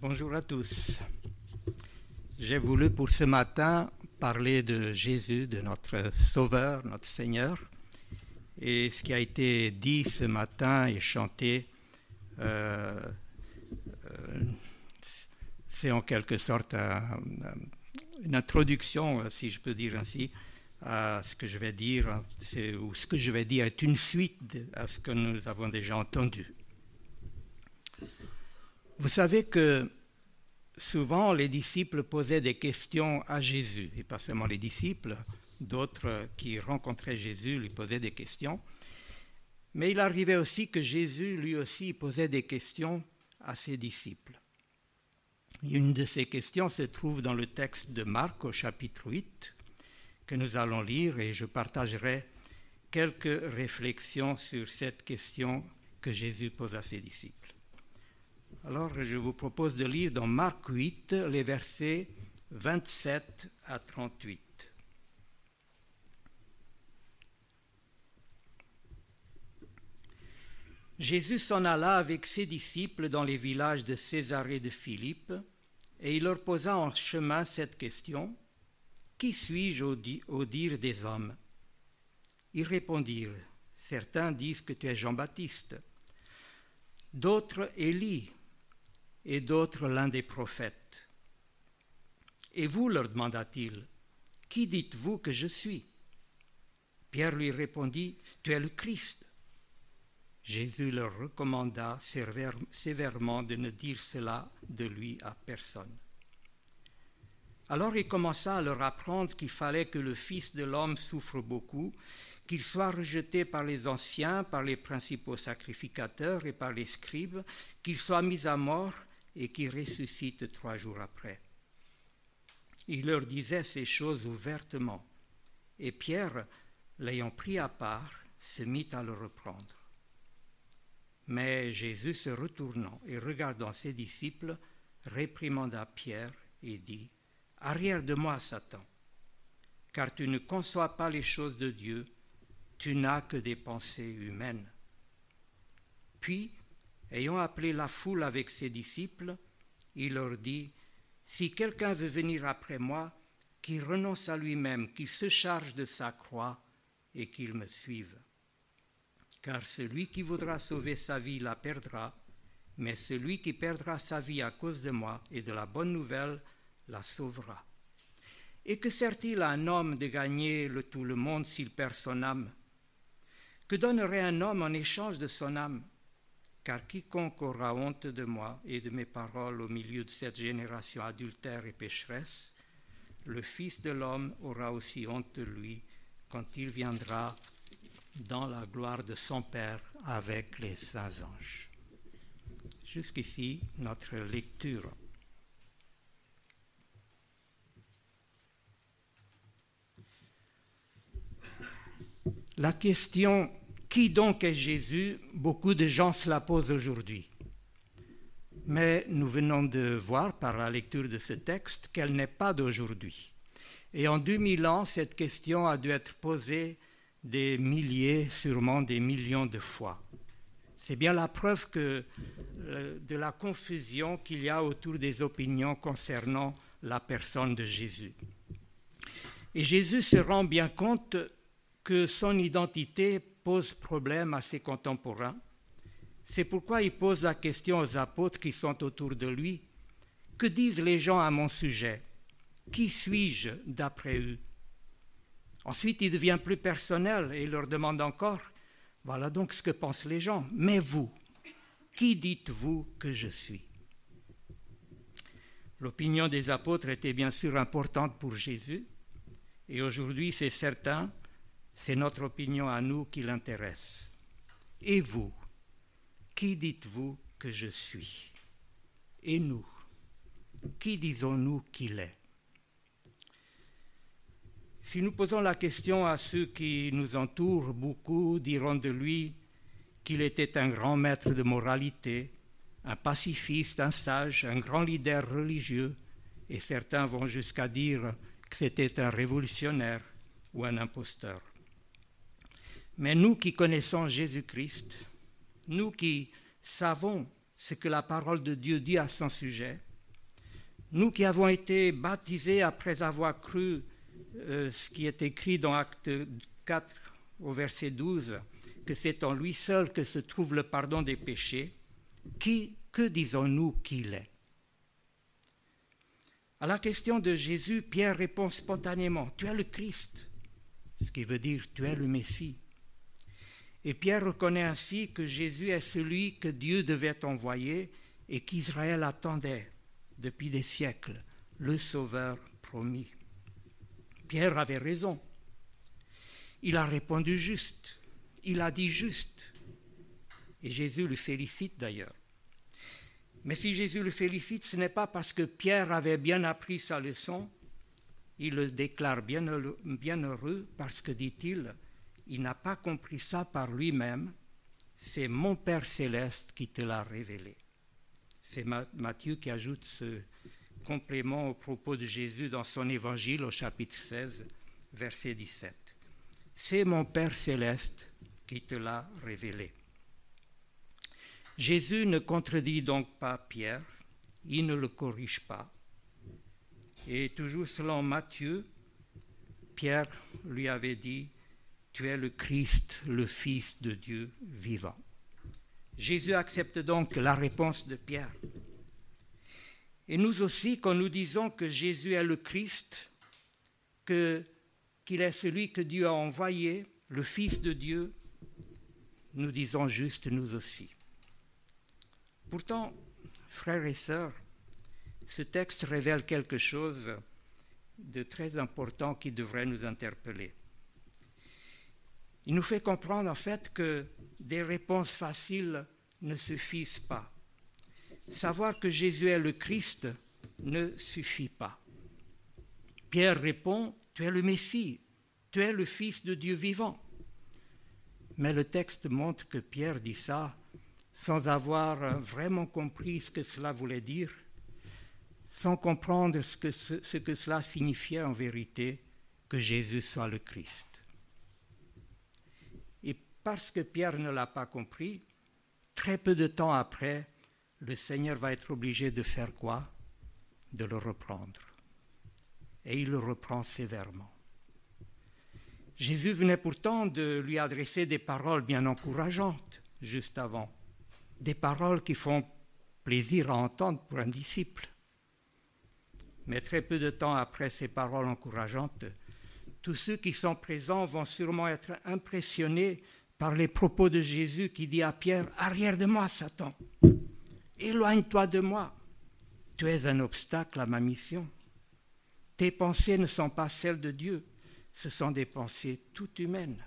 Bonjour à tous. J'ai voulu pour ce matin parler de Jésus, de notre Sauveur, notre Seigneur. Et ce qui a été dit ce matin et chanté, euh, euh, c'est en quelque sorte une introduction, si je peux dire ainsi, à ce que je vais dire, ou ce que je vais dire est une suite à ce que nous avons déjà entendu. Vous savez que souvent les disciples posaient des questions à Jésus, et pas seulement les disciples, d'autres qui rencontraient Jésus lui posaient des questions. Mais il arrivait aussi que Jésus lui aussi posait des questions à ses disciples. une de ces questions se trouve dans le texte de Marc au chapitre 8 que nous allons lire et je partagerai quelques réflexions sur cette question que Jésus pose à ses disciples. Alors je vous propose de lire dans Marc 8 les versets 27 à 38. Jésus s'en alla avec ses disciples dans les villages de Césarée de Philippe, et il leur posa en chemin cette question Qui suis-je au, dire des hommes? Ils répondirent Certains disent que tu es Jean-Baptiste, d'autres Élie et d'autres l'un des prophètes. Et vous, leur demanda-t-il, qui dites-vous que je suis? Pierre lui répondit, Tu es le Christ. Jésus leur recommanda sévèrement de ne dire cela de lui à personne. Alors il commença à leur apprendre qu'il fallait que le Fils de l'homme souffre beaucoup, qu'il soit rejeté par les anciens, par les principaux sacrificateurs et par les scribes, qu'il soit mis à mort et qui ressuscite trois jours après. Il leur disait ces choses ouvertement, et Pierre, l'ayant pris à part, se mit à le reprendre. Mais Jésus, se retournant et regardant ses disciples, réprimanda Pierre et dit, Arrière de moi, Satan, car tu ne conçois pas les choses de Dieu, tu n'as que des pensées humaines. Puis, Ayant appelé la foule avec ses disciples, il leur dit, Si quelqu'un veut venir après moi, qu'il renonce à lui-même, qu'il se charge de sa croix et qu'il me suive. Car celui qui voudra sauver sa vie la perdra, mais celui qui perdra sa vie à cause de moi et de la bonne nouvelle la sauvera. Et que sert-il à un homme de gagner le, tout le monde s'il perd son âme? Que donnerait un homme en échange de son âme? Car quiconque aura honte de moi et de mes paroles au milieu de cette génération adultère et pécheresse, le Fils de l'homme aura aussi honte de lui quand il viendra dans la gloire de son Père avec les saints anges. Jusqu'ici, notre lecture. La question qui donc est Jésus? Beaucoup de gens se la posent aujourd'hui. Mais nous venons de voir par la lecture de ce texte qu'elle n'est pas d'aujourd'hui. Et en 2000 ans, cette question a dû être posée des milliers, sûrement des millions de fois. C'est bien la preuve que, euh, de la confusion qu'il y a autour des opinions concernant la personne de Jésus. Et Jésus se rend bien compte que son identité pose problème à ses contemporains. C'est pourquoi il pose la question aux apôtres qui sont autour de lui. Que disent les gens à mon sujet? Qui suis-je d'après eux? Ensuite, il devient plus personnel et leur demande encore, voilà donc ce que pensent les gens. Mais vous, qui dites-vous que je suis L'opinion des apôtres était bien sûr importante pour Jésus, et aujourd'hui c'est certain, c'est notre opinion à nous qui l'intéresse. Et vous, qui dites-vous que je suis? Et nous, qui disons-nous qu'il est? Si nous posons la question à ceux qui nous entourent, beaucoup diront de lui qu'il était un grand maître de moralité, un pacifiste, un sage, un grand leader religieux, et certains vont jusqu'à dire que c'était un révolutionnaire ou un imposteur. Mais nous qui connaissons Jésus-Christ, nous qui savons ce que la parole de Dieu dit à son sujet, Nous qui avons été baptisés après avoir cru euh, ce qui est écrit dans Acte 4 au verset 12, que c'est en lui seul que se trouve le pardon des péchés, qui, que disons-nous qu'il est? À la question de Jésus, Pierre répond spontanément, Tu es le Christ, ce qui veut dire Tu es le Messie. Et Pierre reconnaît ainsi que Jésus est celui que Dieu devait envoyer et qu'Israël attendait depuis des siècles, le Sauveur promis. Pierre avait raison. Il a répondu juste. Il a dit juste. Et Jésus le félicite d'ailleurs. Mais si Jésus le félicite, ce n'est pas parce que Pierre avait bien appris sa leçon. Il le déclare bien heureux parce que, dit-il, il n'a pas compris ça par lui-même. C'est mon Père céleste qui te l'a révélé. C'est Matthieu qui ajoute ce complément au propos de Jésus dans son évangile au chapitre 16, verset 17. C'est mon Père céleste qui te l'a révélé. Jésus ne contredit donc pas Pierre, il ne le corrige pas. Et toujours selon Matthieu, Pierre lui avait dit, Tu es le Christ, le Fils de Dieu vivant. Jésus accepte donc la réponse de Pierre. Et nous aussi, quand nous disons que Jésus est le Christ, qu'il est celui que Dieu a envoyé, le Fils de Dieu, nous disons juste nous aussi. Pourtant, frères et sœurs, ce texte révèle quelque chose de très important qui devrait nous interpeller. Il nous fait comprendre en fait que des réponses faciles ne suffisent pas. Savoir que Jésus est le Christ ne suffit pas. Pierre répond, Tu es le Messie, tu es le Fils de Dieu vivant. Mais le texte montre que Pierre dit ça sans avoir vraiment compris ce que cela voulait dire, sans comprendre ce que, ce que cela signifiait en vérité que Jésus soit le Christ parce que Pierre ne l'a pas compris, très peu de temps après, le Seigneur va être obligé de faire quoi? De le reprendre. Et il le reprend sévèrement. Jésus venait pourtant de lui adresser des paroles bien encourageantes juste avant, des paroles qui font plaisir à entendre pour un disciple. Mais très peu de temps après ces paroles encourageantes, tous ceux qui sont présents vont sûrement être impressionnés par les propos de Jésus qui dit à Pierre, Arrière de moi, Satan, éloigne-toi de moi, tu es un obstacle à ma mission. Tes pensées ne sont pas celles de Dieu, ce sont des pensées toutes humaines.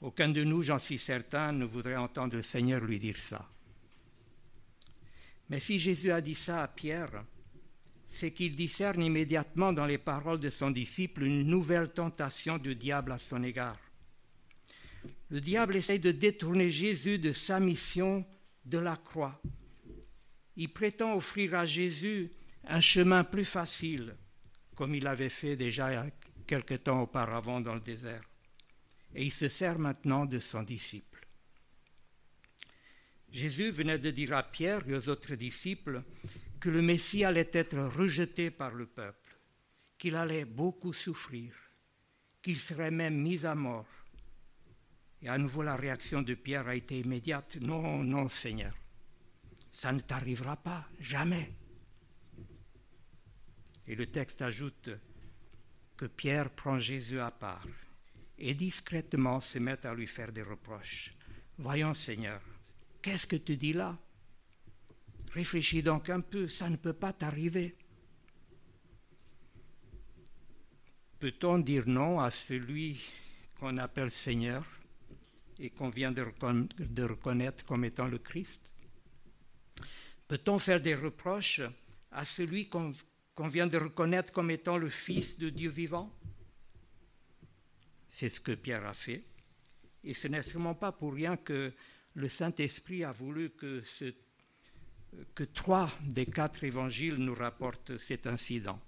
Aucun de nous, j'en suis certain, ne voudrait entendre le Seigneur lui dire ça. Mais si Jésus a dit ça à Pierre, c'est qu'il discerne immédiatement dans les paroles de son disciple une nouvelle tentation du diable à son égard. Le diable essaye de détourner Jésus de sa mission de la croix. Il prétend offrir à Jésus un chemin plus facile, comme il avait fait déjà quelque temps auparavant dans le désert. Et il se sert maintenant de son disciple. Jésus venait de dire à Pierre et aux autres disciples que le Messie allait être rejeté par le peuple, qu'il allait beaucoup souffrir, qu'il serait même mis à mort. Et à nouveau la réaction de Pierre a été immédiate. Non, non, Seigneur, ça ne t'arrivera pas, jamais. Et le texte ajoute que Pierre prend Jésus à part et discrètement se met à lui faire des reproches. Voyons, Seigneur, qu'est-ce que tu dis là? Réfléchis donc un peu, ça ne peut pas t'arriver. Peut-on dire non à celui qu'on appelle Seigneur et qu'on vient de, reconnaître comme étant le Christ? Peut-on faire des reproches à celui qu'on vient de reconnaître comme étant le Fils de Dieu vivant? C'est ce que Pierre a fait. Et ce n'est sûrement pas pour rien que le Saint-Esprit a voulu que ce que trois des quatre évangiles nous rapportent cet incident.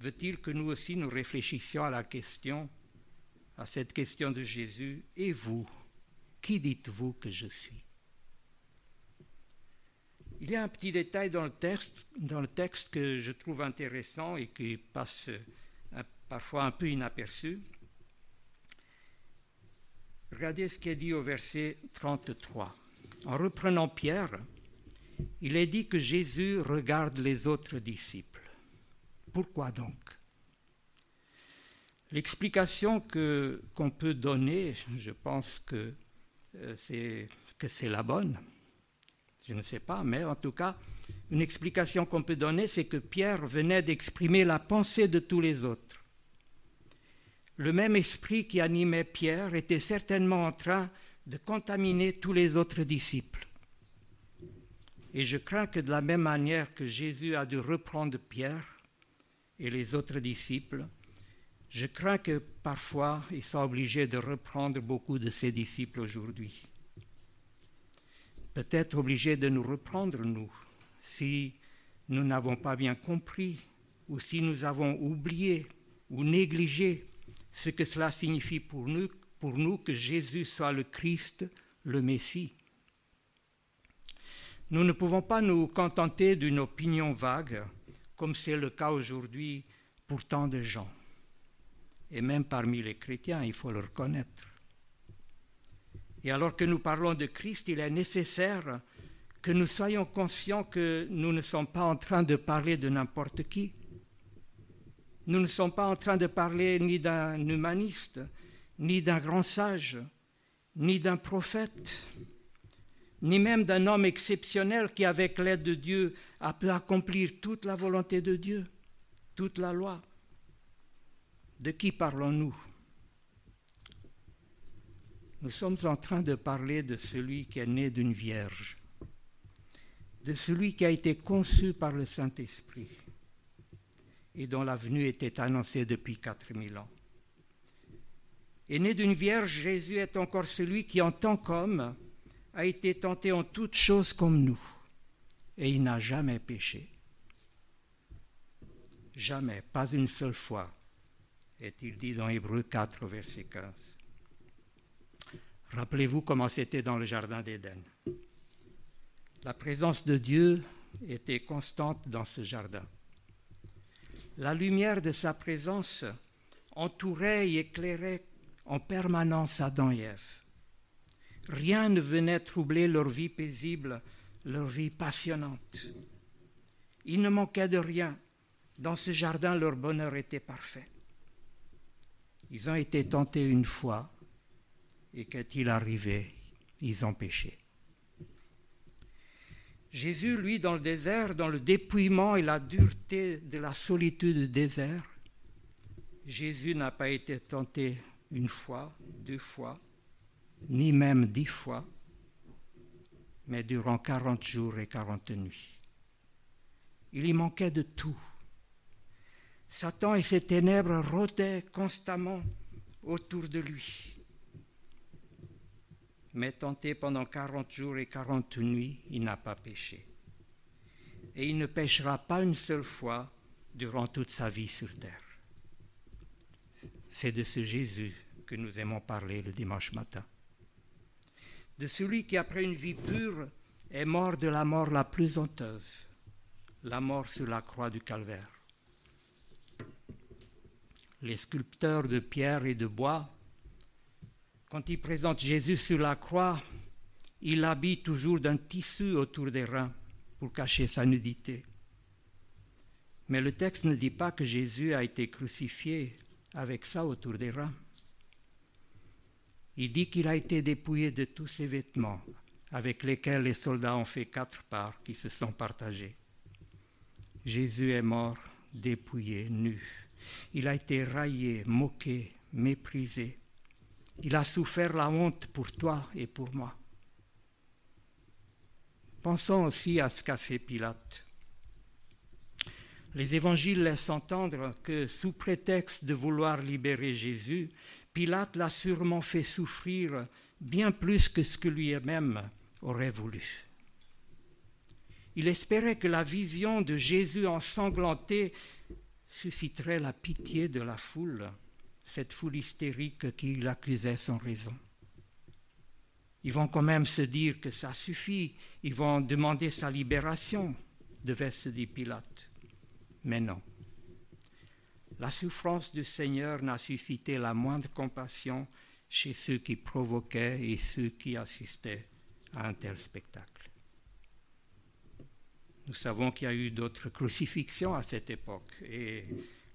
Veut-il que nous aussi nous réfléchissions à la question, à cette question de Jésus, et vous, qui dites-vous que je suis? Il y a un petit détail dans le texte, dans le texte que je trouve intéressant et qui passe parfois un peu inaperçu. Regardez ce qui est dit au verset 33. En reprenant Pierre, il est dit que Jésus regarde les autres disciples. Pourquoi donc? L'explication qu'on peut donner, je pense que euh, que c'est la bonne. Je ne sais pas, mais en tout cas, une explication qu'on peut donner, c'est que Pierre venait d'exprimer la pensée de tous les autres. Le même esprit qui animait Pierre était certainement en train de contaminer tous les autres disciples. Et je crains que de la même manière que Jésus a dû reprendre Pierre et les autres disciples, je crains que parfois il soit obligé de reprendre beaucoup de ses disciples aujourd'hui. Peut-être obligé de nous reprendre, nous, si nous n'avons pas bien compris ou si nous avons oublié ou négligé ce que cela signifie pour nous, pour nous que Jésus soit le Christ, le Messie. Nous ne pouvons pas nous contenter d'une opinion vague, comme c'est le cas aujourd'hui pour tant de gens. Et même parmi les chrétiens, il faut le reconnaître. Et alors que nous parlons de Christ, il est nécessaire que nous soyons conscients que nous ne sommes pas en train de parler de n'importe qui. Nous ne sommes pas en train de parler ni d'un humaniste, ni d'un grand sage, ni d'un prophète, ni même d'un homme exceptionnel qui, avec l'aide de Dieu, a pu accomplir toute la volonté de Dieu, toute la loi. De qui parlons-nous? Nous sommes en train de parler de celui qui est né d'une vierge, de celui qui a été conçu par le Saint-Esprit et dont la venue était annoncée depuis 4000 ans. Et né d'une vierge, Jésus est encore celui qui, en tant qu'homme, a été tenté en toutes choses comme nous, et il n'a jamais péché. Jamais, pas une seule fois, est-il dit dans Hébreu 4, verset 15. Rappelez-vous comment c'était dans le Jardin d'Éden. La présence de Dieu était constante dans ce jardin. La lumière de sa présence entourait et éclairait en permanence Adam et Ève. Rien ne venait troubler leur vie paisible, leur vie passionnante. Il ne manquait de rien. Dans ce jardin, leur bonheur était parfait. Ils ont été tentés une fois, et qu'est-il arrivé Ils ont péché. Jésus, lui, dans le désert, dans le dépouillement et la dureté de la solitude du désert, Jésus n'a pas été tenté une fois, deux fois, ni même dix fois, mais durant quarante jours et quarante nuits. Il y manquait de tout. Satan et ses ténèbres rôdaient constamment autour de lui. Mais tenté pendant quarante jours et quarante nuits, il n'a pas péché. Et il ne péchera pas une seule fois durant toute sa vie sur terre. C'est de ce Jésus que nous aimons parler le dimanche matin. De celui qui, après une vie pure, est mort de la mort la plus honteuse, la mort sur la croix du calvaire. Les sculpteurs de pierre et de bois, quand ils présentent Jésus sur la croix, ils l'habillent toujours d'un tissu autour des reins pour cacher sa nudité. Mais le texte ne dit pas que Jésus a été crucifié avec ça autour des reins. Il dit qu'il a été dépouillé de tous ses vêtements, avec lesquels les soldats ont fait quatre parts qui se sont partagés. Jésus est mort, dépouillé, nu. Il a été raillé, moqué, méprisé. Il a souffert la honte pour toi et pour moi. Pensons aussi à ce qu'a fait Pilate. Les évangiles laissent entendre que, sous prétexte de vouloir libérer Jésus, Pilate l'a sûrement fait souffrir bien plus que ce que lui-même aurait voulu. Il espérait que la vision de Jésus ensanglanté susciterait la pitié de la foule, cette foule hystérique qui l'accusait sans raison. Ils vont quand même se dire que ça suffit. Ils vont demander sa libération, devait se dire Pilate. Mais non. La souffrance du Seigneur n'a suscité la moindre compassion chez ceux qui provoquaient et ceux qui assistaient à un tel spectacle. Nous savons qu'il y a eu d'autres crucifixions à cette époque et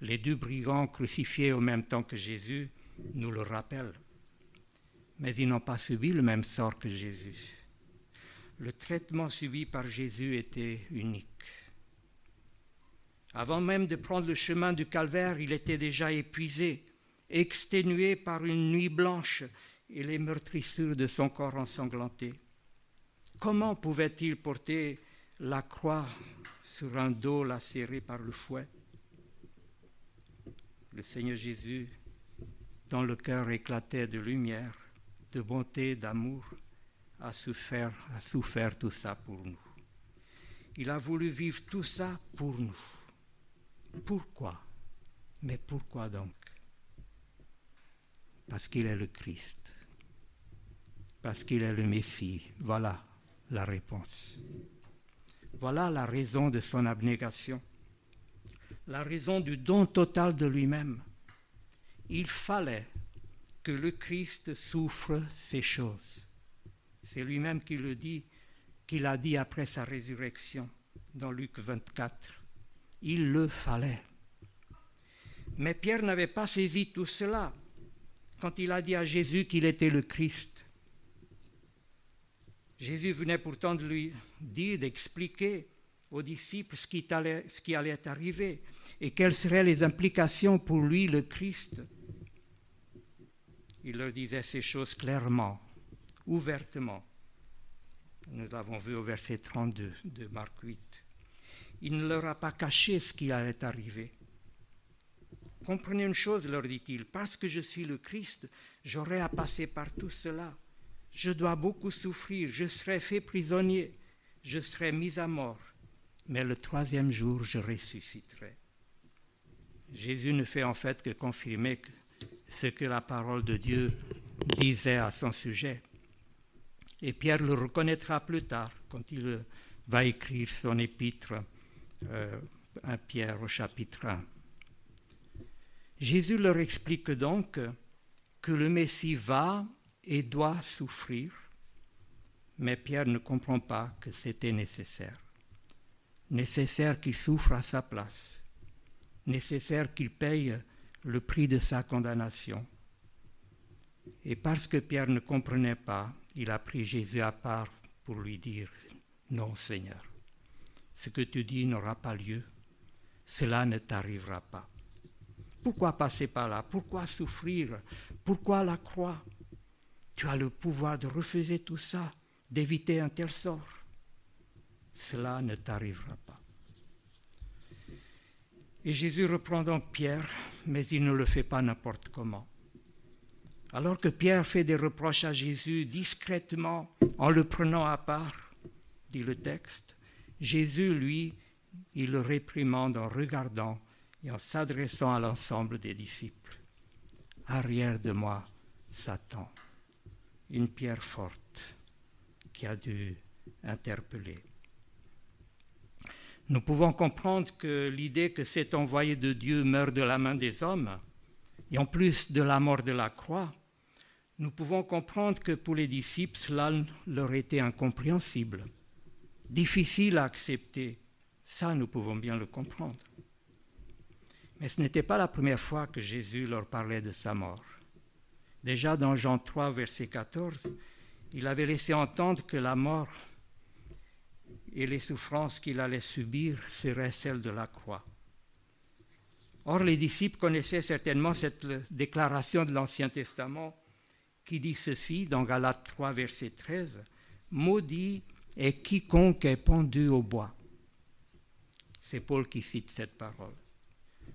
les deux brigands crucifiés au même temps que Jésus nous le rappellent. Mais ils n'ont pas subi le même sort que Jésus. Le traitement subi par Jésus était unique. Avant même de prendre le chemin du calvaire, il était déjà épuisé, exténué par une nuit blanche et les meurtrissures de son corps ensanglanté. Comment pouvait-il porter la croix sur un dos lacéré par le fouet? Le Seigneur Jésus, dont le cœur éclatait de lumière, de bonté, d'amour, a souffert, a souffert tout ça pour nous. Il a voulu vivre tout ça pour nous. Pourquoi? Mais pourquoi donc? Parce qu'il est le Christ. Parce qu'il est le Messie. Voilà la réponse. Voilà la raison de son abnégation. La raison du don total de lui-même. Il fallait que le Christ souffre ces choses. C'est lui-même qui le dit, qu'il a dit après sa résurrection dans Luc 24. Il le fallait. Mais Pierre n'avait pas saisi tout cela quand il a dit à Jésus qu'il était le Christ. Jésus venait pourtant de lui dire, d'expliquer aux disciples ce qui, allait, arriver et quelles seraient les implications pour lui, le Christ. Il leur disait ces choses clairement, ouvertement. Nous l'avons vu au verset 32 de Marc 8. Il ne leur a pas caché ce qui allait arriver. Comprenez une chose, leur dit-il, parce que je suis le Christ, j'aurai à passer par tout cela. Je dois beaucoup souffrir, je serai fait prisonnier, je serai mis à mort, mais le troisième jour je ressusciterai. Jésus ne fait en fait que confirmer ce que la parole de Dieu disait à son sujet. Et Pierre le reconnaîtra plus tard quand il va écrire son épître à Pierre au chapitre 1. Jésus leur explique donc que le Messie va et doit souffrir, mais Pierre ne comprend pas que c'était nécessaire. Nécessaire qu'il souffre à sa place, nécessaire qu'il paye le prix de sa condamnation. Et parce que Pierre ne comprenait pas, il a pris Jésus à part pour lui dire, non Seigneur, ce que tu dis n'aura pas lieu, cela ne t'arrivera pas. Pourquoi passer par là? Pourquoi souffrir? Pourquoi la croix? Tu as le pouvoir de refuser tout ça, d'éviter un tel sort. Cela ne t'arrivera pas. Et Jésus reprend donc Pierre, mais il ne le fait pas n'importe comment. Alors que Pierre fait des reproches à Jésus discrètement, en le prenant à part, dit le texte, Jésus, lui, il le réprimande en regardant et en s'adressant à l'ensemble des disciples. Arrière de moi, Satan, une pierre forte qui a dû interpeller. Nous pouvons comprendre que l'idée que cet envoyé de Dieu meurt de la main des hommes, et en plus de la mort de la croix, nous pouvons comprendre que pour les disciples, cela leur était incompréhensible, difficile à accepter. Ça, nous pouvons bien le comprendre. Mais ce n'était pas la première fois que Jésus leur parlait de sa mort. Déjà dans Jean 3, verset 14, il avait laissé entendre que la mort et les souffrances qu'il allait subir seraient celles de la croix. Or, les disciples connaissaient certainement cette déclaration de l'Ancien Testament qui dit ceci dans Galates 3, verset 13, Maudit est quiconque est pendu au bois. C'est Paul qui cite cette parole.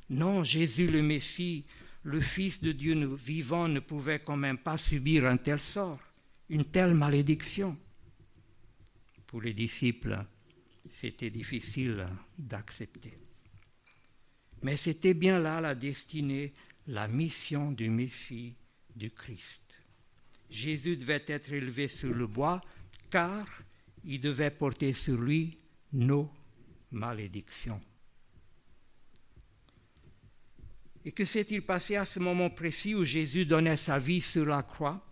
Non, Jésus le Messie, le Fils de Dieu vivant, ne pouvait quand même pas subir un tel sort, une telle malédiction. Pour les disciples, c'était difficile d'accepter. Mais c'était bien là la destinée, la mission du Messie, du Christ. Jésus devait être élevé sur le bois, car il devait porter sur lui nos malédictions. Et que s'est-il passé à ce moment précis où Jésus donnait sa vie sur la croix?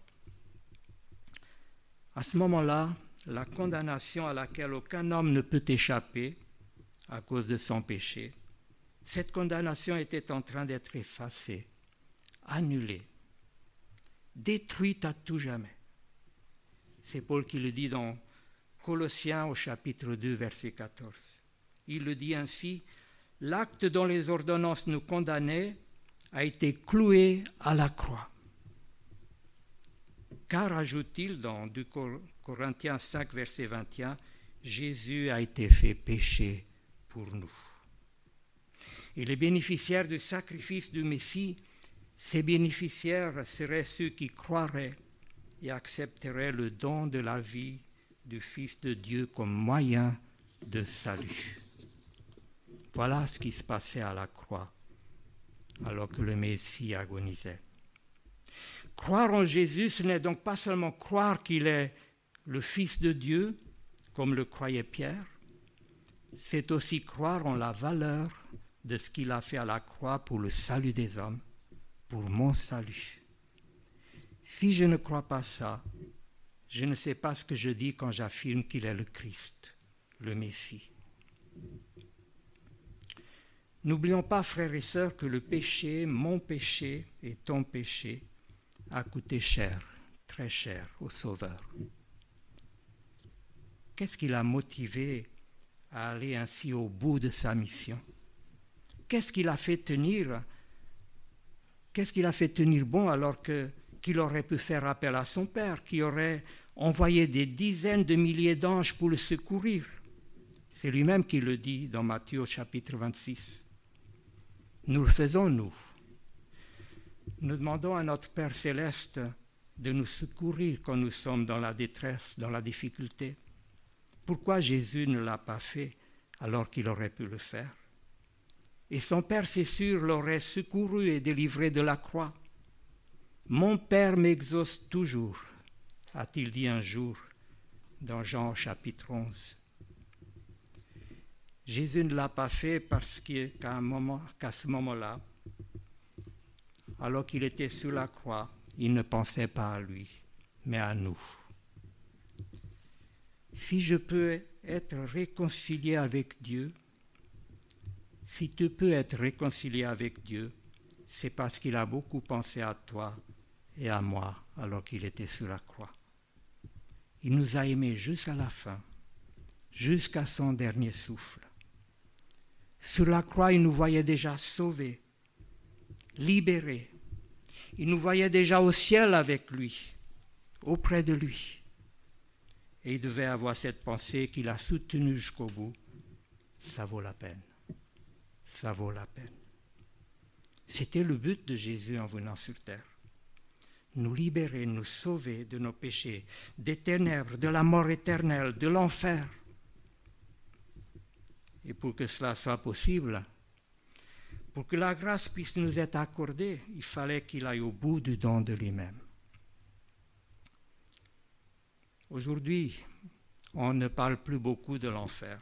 À ce moment-là, la condamnation à laquelle aucun homme ne peut échapper à cause de son péché, cette condamnation était en train d'être effacée, annulée, détruite à tout jamais. C'est Paul qui le dit dans Colossiens au chapitre 2, verset 14. Il le dit ainsi, l'acte dont les ordonnances nous condamnaient a été cloué à la croix. Car, ajoute-t-il dans 2 Corinthiens 5, verset 21, Jésus a été fait péché pour nous. Et les bénéficiaires du sacrifice du Messie, ces bénéficiaires seraient ceux qui croiraient et accepteraient le don de la vie du Fils de Dieu comme moyen de salut. Voilà ce qui se passait à la croix alors que le Messie agonisait. Croire en Jésus, ce n'est donc pas seulement croire qu'il est le Fils de Dieu, comme le croyait Pierre, c'est aussi croire en la valeur de ce qu'il a fait à la croix pour le salut des hommes, pour mon salut. Si je ne crois pas ça, je ne sais pas ce que je dis quand j'affirme qu'il est le Christ, le Messie. N'oublions pas, frères et sœurs, que le péché, mon péché et ton péché, a coûté cher, très cher au Sauveur. Qu'est-ce qui l'a motivé à aller ainsi au bout de sa mission? Qu'est-ce qui l'a fait tenir? Qu'est-ce qui l'a fait tenir bon alors qu'il aurait pu faire appel à son Père, qui aurait envoyé des dizaines de milliers d'anges pour le secourir C'est lui-même qui le dit dans Matthieu chapitre 26. Nous le faisons, nous. Nous demandons à notre Père céleste de nous secourir quand nous sommes dans la détresse, dans la difficulté. Pourquoi Jésus ne l'a pas fait alors qu'il aurait pu le faire? Et son Père, c'est sûr, l'aurait secouru et délivré de la croix. Mon Père m'exauce toujours, a-t-il dit un jour dans Jean chapitre 11. Jésus ne l'a pas fait parce qu'à ce moment-là, alors qu'il était sur la croix, il ne pensait pas à lui, mais à nous. Si je peux être réconcilié avec Dieu, si tu peux être réconcilié avec Dieu, c'est parce qu'il a beaucoup pensé à toi et à moi alors qu'il était sur la croix. Il nous a aimés jusqu'à la fin, jusqu'à son dernier souffle. Sur la croix, il nous voyait déjà sauvés, libérés. Il nous voyait déjà au ciel avec lui, auprès de lui. Et il devait avoir cette pensée qu'il a soutenue jusqu'au bout. Ça vaut la peine. Ça vaut la peine. C'était le but de Jésus en venant sur terre. Nous libérer, nous sauver de nos péchés, des ténèbres, de la mort éternelle, de l'enfer. Et pour que cela soit possible, pour que la grâce puisse nous être accordée, il fallait qu'il aille au bout du don de lui-même. Aujourd'hui, on ne parle plus beaucoup de l'enfer.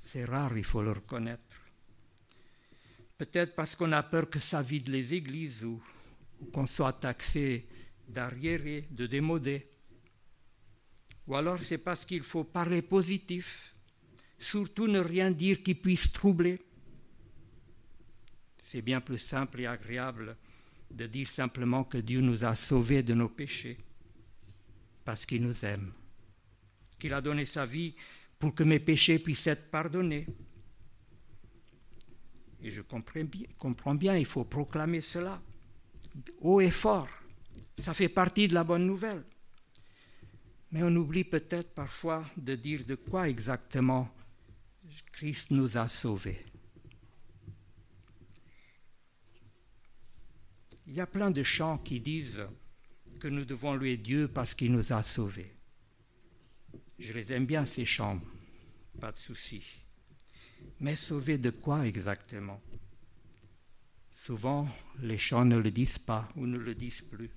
C'est rare, il faut le reconnaître. Peut-être parce qu'on a peur que ça vide les églises ou, ou qu'on soit taxé d'arriéré, de démodé. Ou alors c'est parce qu'il faut parler positif surtout ne rien dire qui puisse troubler. C'est bien plus simple et agréable de dire simplement que Dieu nous a sauvés de nos péchés, parce qu'il nous aime, qu'il a donné sa vie pour que mes péchés puissent être pardonnés. Et je comprends bien, comprends bien, il faut proclamer cela haut et fort. Ça fait partie de la bonne nouvelle. Mais on oublie peut-être parfois de dire de quoi exactement Christ nous a sauvés. Il y a plein de chants qui disent que nous devons louer Dieu parce qu'il nous a sauvés. Je les aime bien, ces chants, pas de souci. Mais sauvés de quoi exactement? Souvent, les chants ne le disent pas ou ne le disent plus.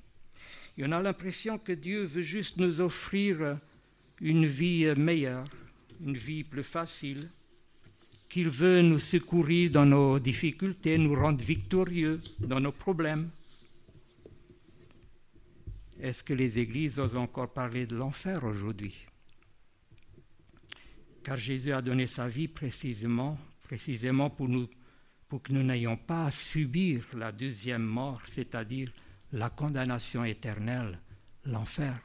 Et on a l'impression que Dieu veut juste nous offrir une vie meilleure, une vie plus facile, qu'il veut nous secourir dans nos difficultés, nous rendre victorieux dans nos problèmes. Est-ce que les églises osent encore parler de l'enfer aujourd'hui? Car Jésus a donné sa vie précisément, précisément pour, nous, pour que nous n'ayons pas à subir la deuxième mort, c'est-à-dire la condamnation éternelle, l'enfer.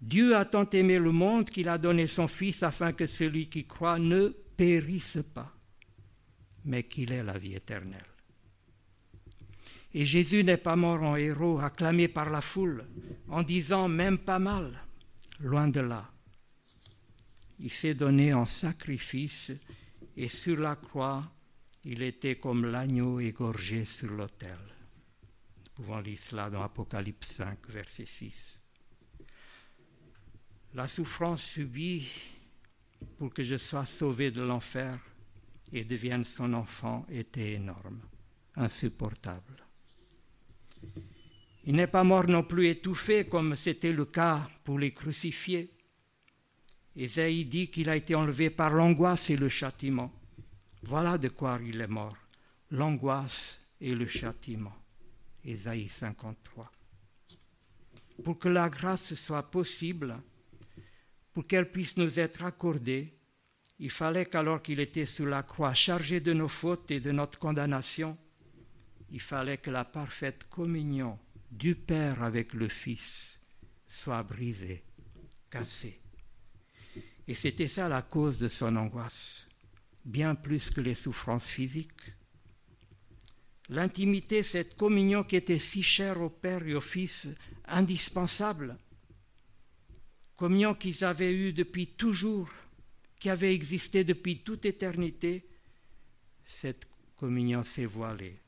Dieu a tant aimé le monde qu'il a donné son Fils afin que celui qui croit ne périsse pas, mais qu'il ait la vie éternelle. Et Jésus n'est pas mort en héros, acclamé par la foule, en disant même pas mal, loin de là. Il s'est donné en sacrifice et sur la croix, il était comme l'agneau égorgé sur l'autel. Nous pouvons lire cela dans Apocalypse 5, verset 6. La souffrance subie pour que je sois sauvé de l'enfer et devienne son enfant était énorme, insupportable. Il n'est pas mort non plus étouffé comme c'était le cas pour les crucifiés. Ésaïe dit qu'il a été enlevé par l'angoisse et le châtiment. Voilà de quoi il est mort, l'angoisse et le châtiment. Ésaïe 53. Pour que la grâce soit possible, pour qu'elle puisse nous être accordée, il fallait qu'alors qu'il était sur la croix, chargé de nos fautes et de notre condamnation, il fallait que la parfaite communion du Père avec le Fils soit brisée, cassée. Et c'était ça la cause de son angoisse, bien plus que les souffrances physiques. L'intimité, cette communion qui était si chère au Père et au Fils, indispensable, communion qu'ils avaient eue depuis toujours, qui avait existé depuis toute éternité, cette communion s'est voilée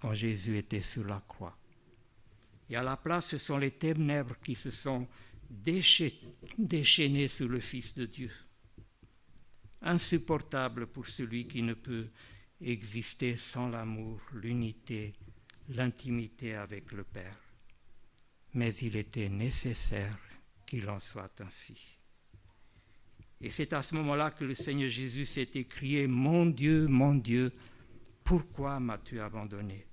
quand Jésus était sur la croix. Et à la place, ce sont les ténèbres qui se sont déchaînées sur le Fils de Dieu. Insupportable pour celui qui ne peut exister sans l'amour, l'unité, l'intimité avec le Père. Mais il était nécessaire qu'il en soit ainsi. Et c'est à ce moment-là que le Seigneur Jésus s'est écrié, Mon Dieu, mon Dieu, pourquoi m'as-tu abandonné?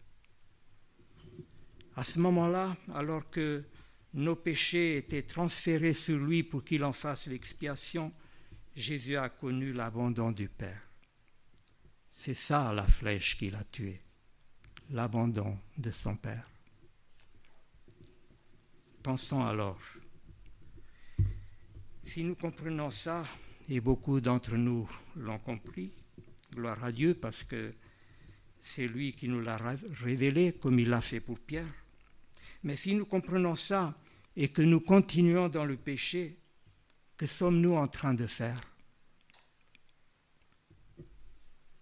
À ce moment-là, alors que nos péchés étaient transférés sur lui pour qu'il en fasse l'expiation, Jésus a connu l'abandon du Père. C'est ça la flèche qu'il a tué, l'abandon de son Père. Pensons alors si nous comprenons ça, et beaucoup d'entre nous l'ont compris, gloire à Dieu, parce que c'est lui qui nous l'a révélé comme il l'a fait pour Pierre. Mais si nous comprenons ça et que nous continuons dans le péché, que sommes-nous en train de faire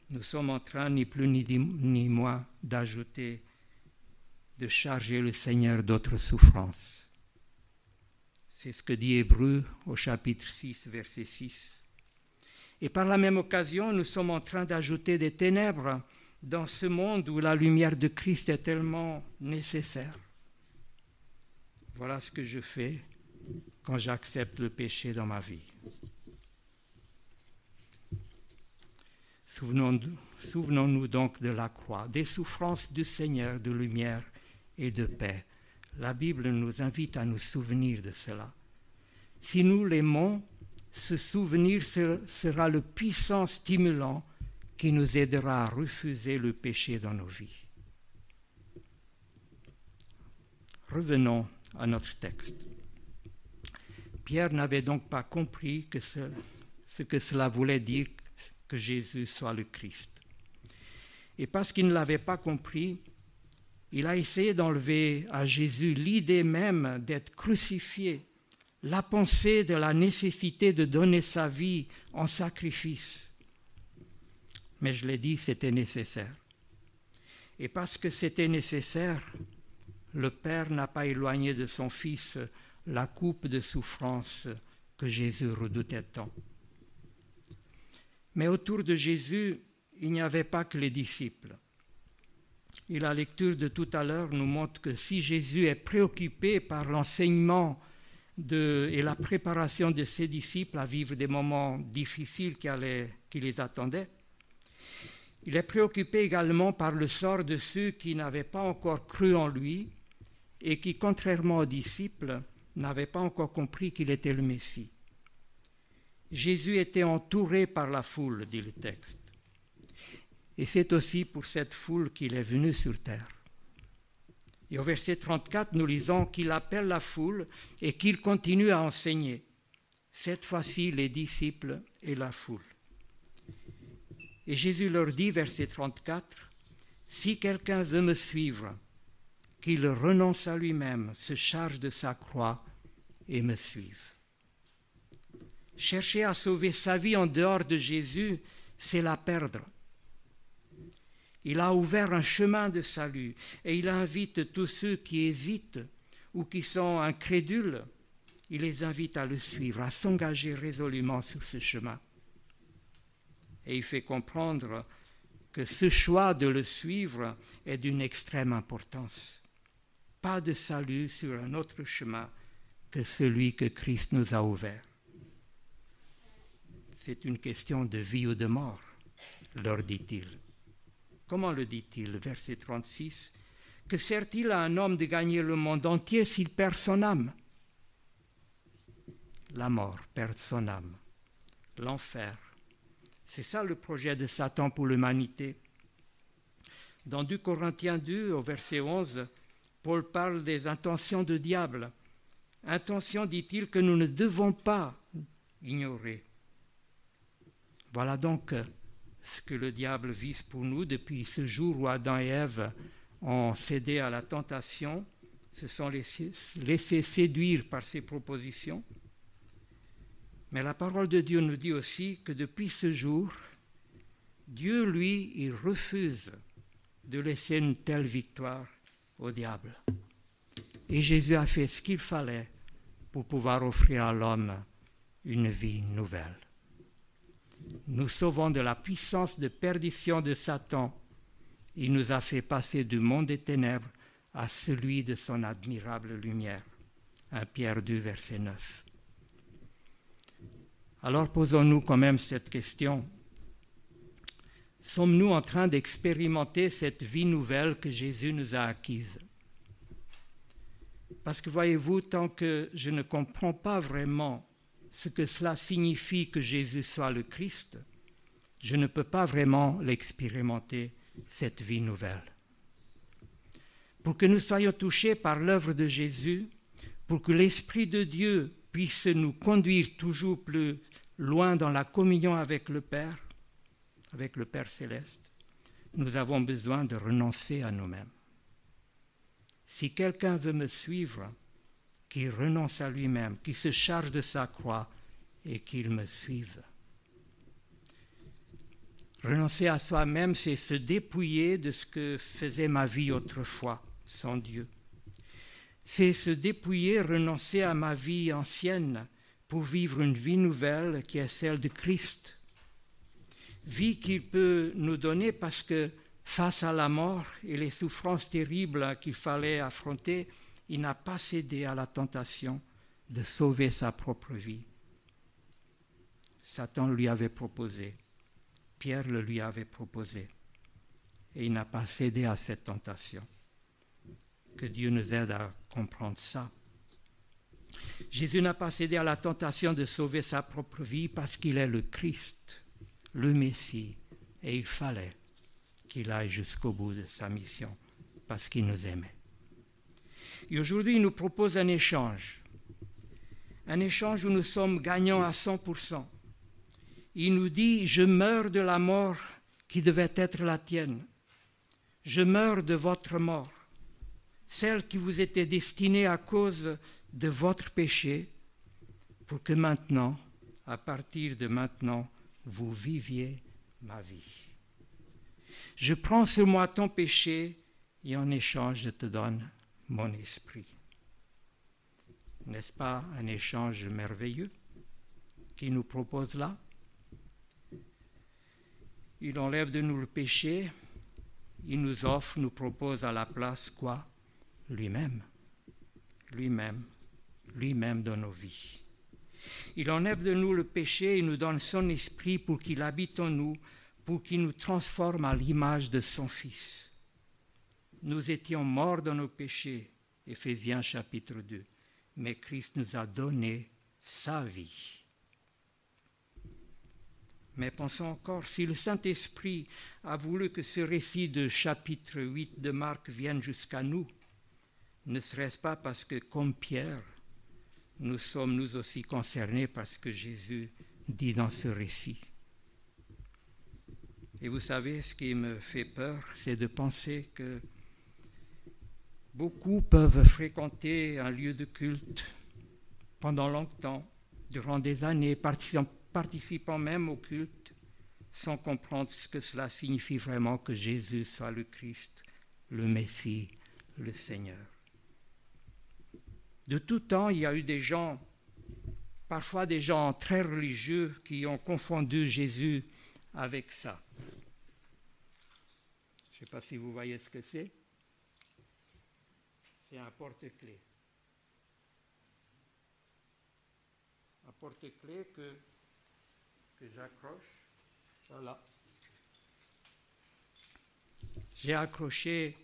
Nous sommes en train, ni plus ni, ni moins, d'ajouter, de charger le Seigneur d'autres souffrances. C'est ce que dit Hébreu au chapitre 6, verset 6. Et par la même occasion, nous sommes en train d'ajouter des ténèbres dans ce monde où la lumière de Christ est tellement nécessaire. Voilà ce que je fais quand j'accepte le péché dans ma vie. Souvenons-nous donc de la croix, des souffrances du Seigneur de lumière et de paix la Bible nous invite à nous souvenir de cela. Si nous l'aimons, ce souvenir sera le puissant stimulant qui nous aidera à refuser le péché dans nos vies. Revenons à notre texte. Pierre n'avait donc pas compris que ce, ce que cela voulait dire que Jésus soit le Christ. Et parce qu'il ne l'avait pas compris, il a essayé d'enlever à Jésus l'idée même d'être crucifié, la pensée de la nécessité de donner sa vie en sacrifice. Mais je l'ai dit, c'était nécessaire. Et parce que c'était nécessaire, le Père n'a pas éloigné de son Fils la coupe de souffrance que Jésus redoutait tant. Mais autour de Jésus, il n'y avait pas que les disciples. Et la lecture de tout à l'heure nous montre que si Jésus est préoccupé par l'enseignement et la préparation de ses disciples à vivre des moments difficiles qui, qui les attendaient, il est préoccupé également par le sort de ceux qui n'avaient pas encore cru en lui et qui, contrairement aux disciples, n'avaient pas encore compris qu'il était le Messie. Jésus était entouré par la foule, dit le texte. Et c'est aussi pour cette foule qu'il est venu sur terre. Et au verset 34, nous lisons qu'il appelle la foule et qu'il continue à enseigner. Cette fois-ci, les disciples et la foule. Et Jésus leur dit, verset 34, Si quelqu'un veut me suivre, qu'il renonce à lui-même, se charge de sa croix et me suive. Chercher à sauver sa vie en dehors de Jésus, c'est la perdre. Il a ouvert un chemin de salut et il invite tous ceux qui hésitent ou qui sont incrédules, il les invite à le suivre, à s'engager résolument sur ce chemin. Et il fait comprendre que ce choix de le suivre est d'une extrême importance. Pas de salut sur un autre chemin que celui que Christ nous a ouvert. C'est une question de vie ou de mort, leur dit-il. Comment le dit-il Verset 36. Que sert-il à un homme de gagner le monde entier s'il perd son âme? La mort perd son âme. L'enfer. C'est ça le projet de Satan pour l'humanité. Dans 2 Corinthiens 2, au verset 11, Paul parle des intentions du diable. Intentions, dit-il, que nous ne devons pas ignorer. Voilà donc ce que le diable vise pour nous depuis ce jour où Adam et Ève ont cédé à la tentation, se sont laissés, séduire par ses propositions. Mais la parole de Dieu nous dit aussi que depuis ce jour, Dieu, lui, il refuse de laisser une telle victoire au diable. Et Jésus a fait ce qu'il fallait pour pouvoir offrir à l'homme une vie nouvelle nous sauvant de la puissance de perdition de Satan. Il nous a fait passer du monde des ténèbres à celui de son admirable lumière. 1 Pierre 2, verset 9. Alors posons-nous quand même cette question. Sommes-nous en train d'expérimenter cette vie nouvelle que Jésus nous a acquise? Parce que voyez-vous, tant que je ne comprends pas vraiment ce que cela signifie que Jésus soit le Christ, je ne peux pas vraiment l'expérimenter, cette vie nouvelle. Pour que nous soyons touchés par l'œuvre de Jésus, pour que l'Esprit de Dieu puisse nous conduire toujours plus loin dans la communion avec le Père, avec le Père céleste, nous avons besoin de renoncer à nous-mêmes. Si quelqu'un veut me suivre, qui renonce à lui-même, qui se charge de sa croix et qu'il me suive. Renoncer à soi-même, c'est se dépouiller de ce que faisait ma vie autrefois sans Dieu. C'est se dépouiller, renoncer à ma vie ancienne pour vivre une vie nouvelle qui est celle de Christ. Vie qu'il peut nous donner parce que face à la mort et les souffrances terribles qu'il fallait affronter, il n'a pas cédé à la tentation de sauver sa propre vie. Satan lui avait proposé, Pierre le lui avait proposé, et il n'a pas cédé à cette tentation. Que Dieu nous aide à comprendre ça. Jésus n'a pas cédé à la tentation de sauver sa propre vie parce qu'il est le Christ, le Messie, et il fallait qu'il aille jusqu'au bout de sa mission parce qu'il nous aimait. Et aujourd'hui, il nous propose un échange. Un échange où nous sommes gagnants à 100%. Il nous dit, je meurs de la mort qui devait être la tienne. Je meurs de votre mort, celle qui vous était destinée à cause de votre péché, pour que maintenant, à partir de maintenant, vous viviez ma vie. Je prends sur moi ton péché et en échange, je te donne mon esprit. N'est-ce pas un échange merveilleux qu'il nous propose là? Il enlève de nous le péché il nous offre, nous propose à la place quoi? Lui-même. Lui-même. Lui-même dans nos vies. Il enlève de nous le péché et nous donne son esprit pour qu'il habite en nous, pour qu'il nous transforme à l'image de son Fils. Nous étions morts dans nos péchés, Éphésiens chapitre 2, mais Christ nous a donné sa vie. Mais pensons encore, si le Saint-Esprit a voulu que ce récit de chapitre 8 de Marc vienne jusqu'à nous, ne serait-ce pas parce que, comme Pierre, nous sommes nous aussi concernés par ce que Jésus dit dans ce récit Et vous savez, ce qui me fait peur, c'est de penser que beaucoup peuvent fréquenter un lieu de culte pendant longtemps, durant des années, participant même au culte sans comprendre ce que cela signifie vraiment que Jésus soit le Christ, le Messie, le Seigneur. De tout temps, il y a eu des gens, parfois des gens très religieux, qui ont confondu Jésus avec ça. Je ne sais pas si vous voyez ce que c'est. C'est un porte-clés. Un porte-clés que j'accroche. Voilà. J'ai accroché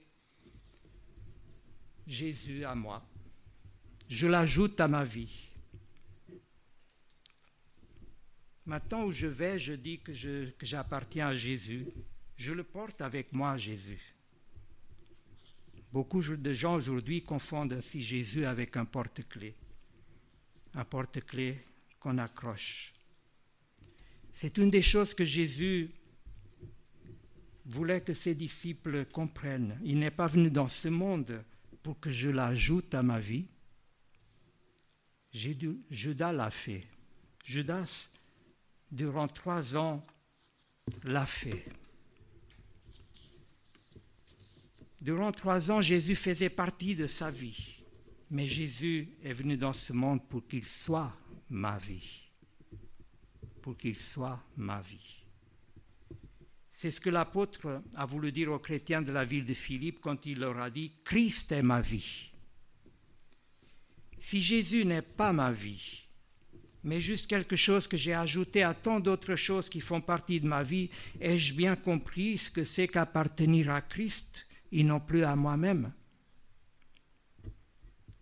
Jésus à moi. Je l'ajoute à ma vie. Maintenant où je vais, je dis que, j'appartiens à Jésus. Je le porte avec moi, Jésus. Beaucoup de gens aujourd'hui confondent ainsi Jésus avec un porte-clés. Un porte-clés qu'on accroche. C'est une des choses que Jésus voulait que ses disciples comprennent. Il n'est pas venu dans ce monde pour que je l'ajoute à ma vie. Judas l'a fait. Judas, durant trois ans, l'a fait. Durant trois ans, Jésus faisait partie de sa vie. Mais Jésus est venu dans ce monde pour qu'il soit ma vie pour qu'il soit ma vie. C'est ce que l'apôtre a voulu dire aux chrétiens de la ville de Philippe quand il leur a dit, Christ est ma vie. Si Jésus n'est pas ma vie, mais juste quelque chose que j'ai ajouté à tant d'autres choses qui font partie de ma vie, ai-je bien compris ce que c'est qu'appartenir à Christ et non plus à moi-même?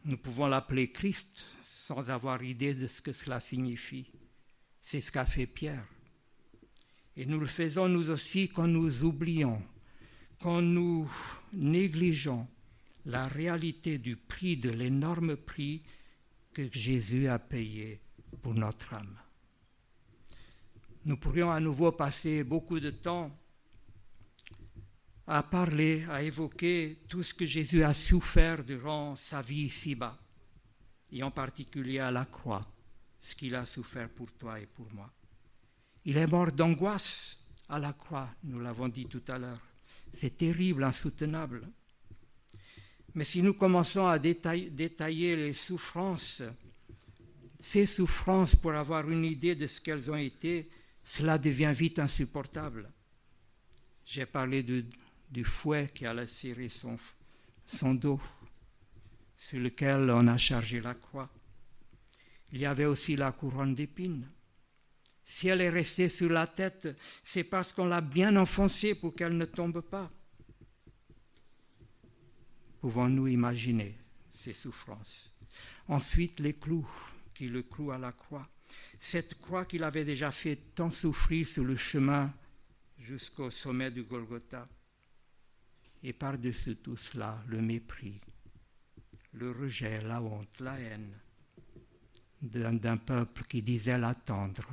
Nous pouvons l'appeler Christ sans avoir idée de ce que cela signifie. C'est ce qu'a fait Pierre. Et nous le faisons nous aussi quand nous oublions, quand nous négligeons la réalité du prix, de l'énorme prix que Jésus a payé pour notre âme. Nous pourrions à nouveau passer beaucoup de temps à parler, à évoquer tout ce que Jésus a souffert durant sa vie ici-bas, et en particulier à la croix ce qu'il a souffert pour toi et pour moi. Il est mort d'angoisse à la croix, nous l'avons dit tout à l'heure. C'est terrible, insoutenable. Mais si nous commençons à détailler, les souffrances, ces souffrances pour avoir une idée de ce qu'elles ont été, cela devient vite insupportable. J'ai parlé du fouet qui a lacéré son, son dos, sur lequel on a chargé la croix. Il y avait aussi la couronne d'épines. Si elle est restée sur la tête, c'est parce qu'on l'a bien enfoncée pour qu'elle ne tombe pas. Pouvons-nous imaginer ces souffrances? Ensuite, les clous qui le clouent à la croix. Cette croix qu'il avait déjà fait tant souffrir sur le chemin jusqu'au sommet du Golgotha. Et par-dessus tout cela, le mépris, le rejet, la honte, la haine, d'un peuple qui disait l'attendre,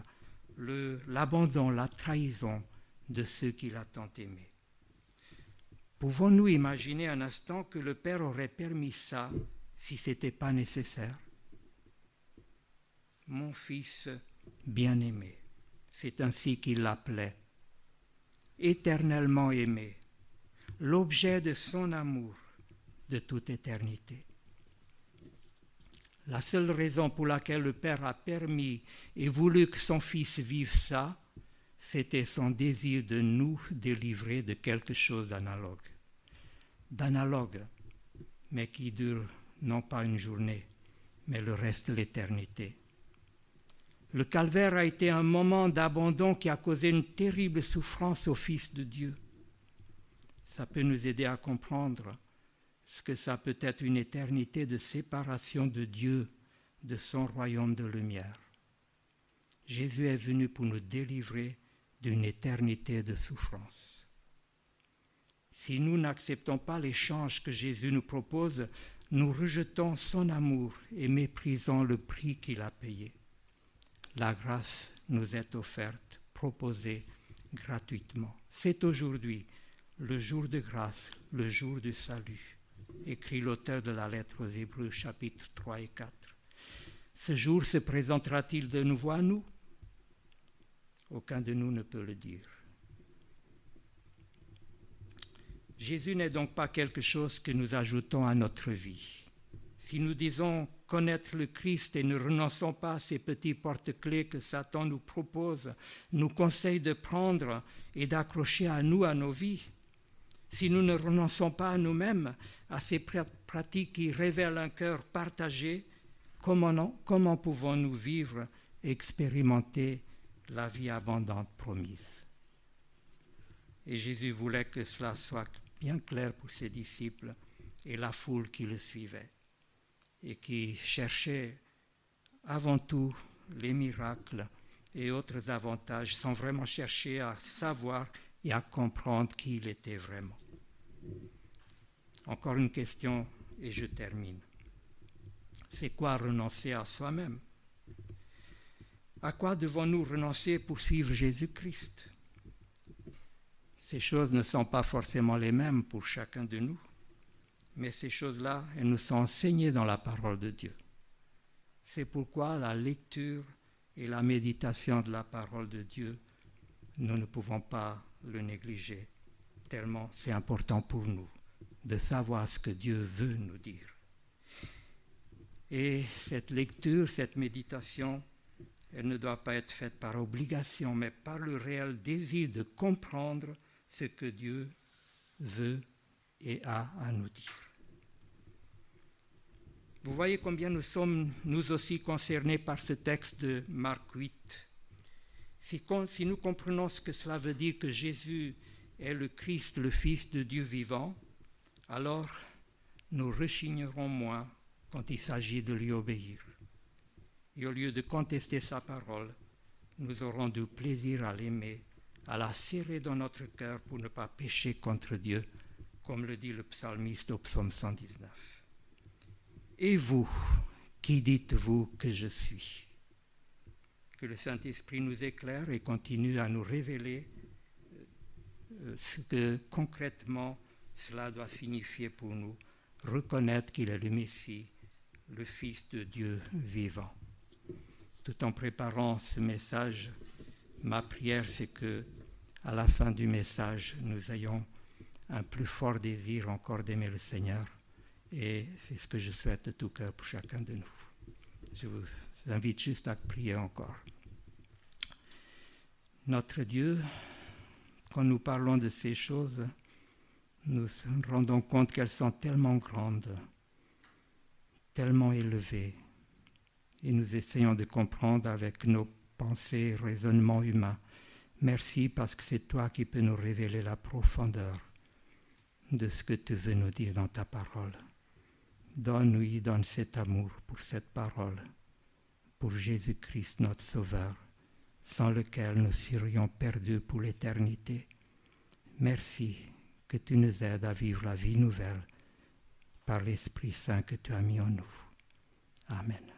l'abandon, la trahison de ceux qu'il a tant aimés. Pouvons-nous imaginer un instant que le Père aurait permis ça si ce n'était pas nécessaire? Mon fils bien-aimé, c'est ainsi qu'il l'appelait, éternellement aimé, l'objet de son amour de toute éternité. La seule raison pour laquelle le Père a permis et voulu que son Fils vive ça, c'était son désir de nous délivrer de quelque chose d'analogue. d'analogue, mais qui dure non pas une journée, mais le reste de l'éternité. Le calvaire a été un moment d'abandon qui a causé une terrible souffrance au Fils de Dieu. Ça peut nous aider à comprendre ce que ça peut être une éternité de séparation de Dieu, de son royaume de lumière. Jésus est venu pour nous délivrer d'une éternité de souffrance. Si nous n'acceptons pas l'échange que Jésus nous propose, nous rejetons son amour et méprisons le prix qu'il a payé. La grâce nous est offerte, proposée gratuitement. C'est aujourd'hui le jour de grâce, le jour du salut, écrit l'auteur de la lettre aux Hébreux chapitres 3 et 4. Ce jour se présentera-t-il de nouveau à nous? Aucun de nous ne peut le dire. Jésus n'est donc pas quelque chose que nous ajoutons à notre vie. Si nous disons connaître le Christ et ne renonçons pas à ces petits porte-clés que Satan nous propose, nous conseille de prendre et d'accrocher à nous, à nos vies, si nous ne renonçons pas à nous-mêmes, à ces pratiques qui révèlent un cœur partagé, comment, pouvons-nous vivre et expérimenter la vie abondante promise. Et Jésus voulait que cela soit bien clair pour ses disciples et la foule qui le suivait et qui cherchait avant tout les miracles et autres avantages sans vraiment chercher à savoir et à comprendre qui il était vraiment. Encore une question et je termine. C'est quoi renoncer à soi-même? À quoi devons-nous renoncer pour suivre Jésus-Christ? Ces choses ne sont pas forcément les mêmes pour chacun de nous, mais ces choses-là, elles nous sont enseignées dans la parole de Dieu. C'est pourquoi la lecture et la méditation de la parole de Dieu, nous ne pouvons pas le négliger, tellement c'est important pour nous de savoir ce que Dieu veut nous dire. Et cette lecture, cette méditation, elle ne doit pas être faite par obligation, mais par le réel désir de comprendre ce que Dieu veut et a à nous dire. Vous voyez combien nous sommes, nous aussi, concernés par ce texte de Marc 8. Si, si nous comprenons ce que cela veut dire que Jésus est le Christ, le Fils de Dieu vivant, alors nous rechignerons moins quand il s'agit de lui obéir et au lieu de contester sa parole, nous aurons du plaisir à l'aimer, à la serrer dans notre cœur pour ne pas pécher contre Dieu, comme le dit le psalmiste au psaume 119. Et vous, qui dites-vous que je suis? Que le Saint-Esprit nous éclaire et continue à nous révéler euh, ce que concrètement cela doit signifier pour nous, reconnaître qu'il est le Messie, le Fils de Dieu vivant tout en préparant ce message, ma prière, c'est que à la fin du message, nous ayons un plus fort désir encore d'aimer le Seigneur. Et c'est ce que je souhaite de tout cœur pour chacun de nous. Je vous invite juste à prier encore. Notre Dieu, quand nous parlons de ces choses, nous nous rendons compte qu'elles sont tellement grandes, tellement élevées, et nous essayons de comprendre avec nos pensées et raisonnements humains. Merci parce que c'est toi qui peux nous révéler la profondeur de ce que tu veux nous dire dans ta parole. Donne-nous, donne cet amour pour cette parole, pour Jésus-Christ notre Sauveur, sans lequel nous serions perdus pour l'éternité. Merci que tu nous aides à vivre la vie nouvelle par l'Esprit Saint que tu as mis en nous. Amen.